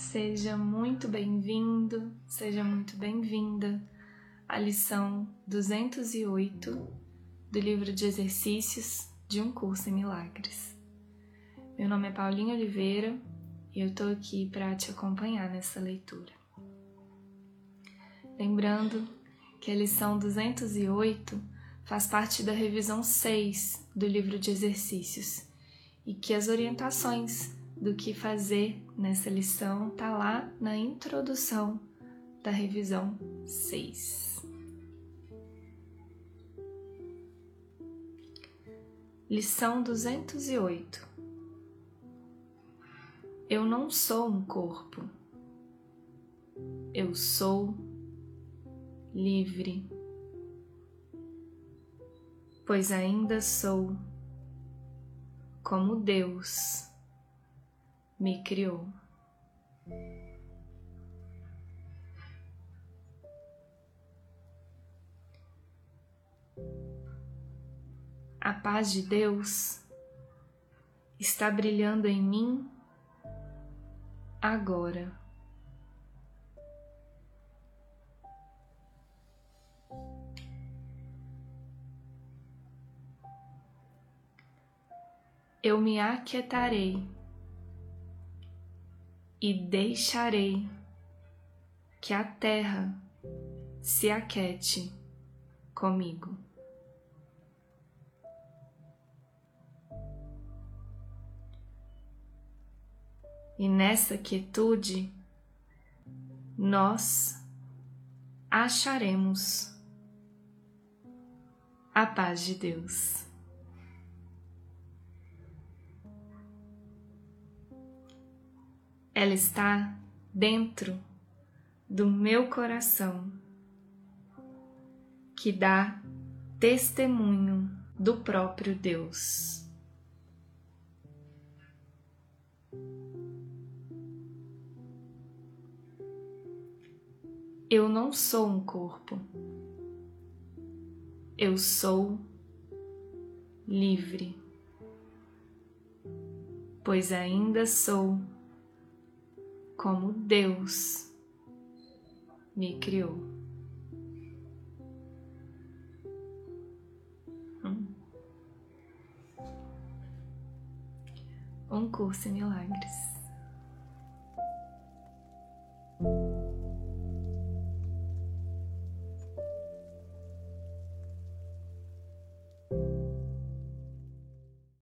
Seja muito bem-vindo, seja muito bem-vinda à lição 208 do livro de exercícios de um curso em milagres. Meu nome é Paulinha Oliveira e eu estou aqui para te acompanhar nessa leitura. Lembrando que a lição 208 faz parte da revisão 6 do livro de exercícios e que as orientações do que fazer nessa lição tá lá na introdução da revisão 6. Lição 208 Eu não sou um corpo, eu sou livre, pois ainda sou como Deus me criou. A paz de Deus está brilhando em mim agora. Eu me aquietarei e deixarei que a terra se aquete comigo. E nessa quietude nós acharemos a paz de Deus. Ela está dentro do meu coração, que dá testemunho do próprio Deus. Eu não sou um corpo, eu sou livre, pois ainda sou como Deus me criou. Hum. Um curso em milagres.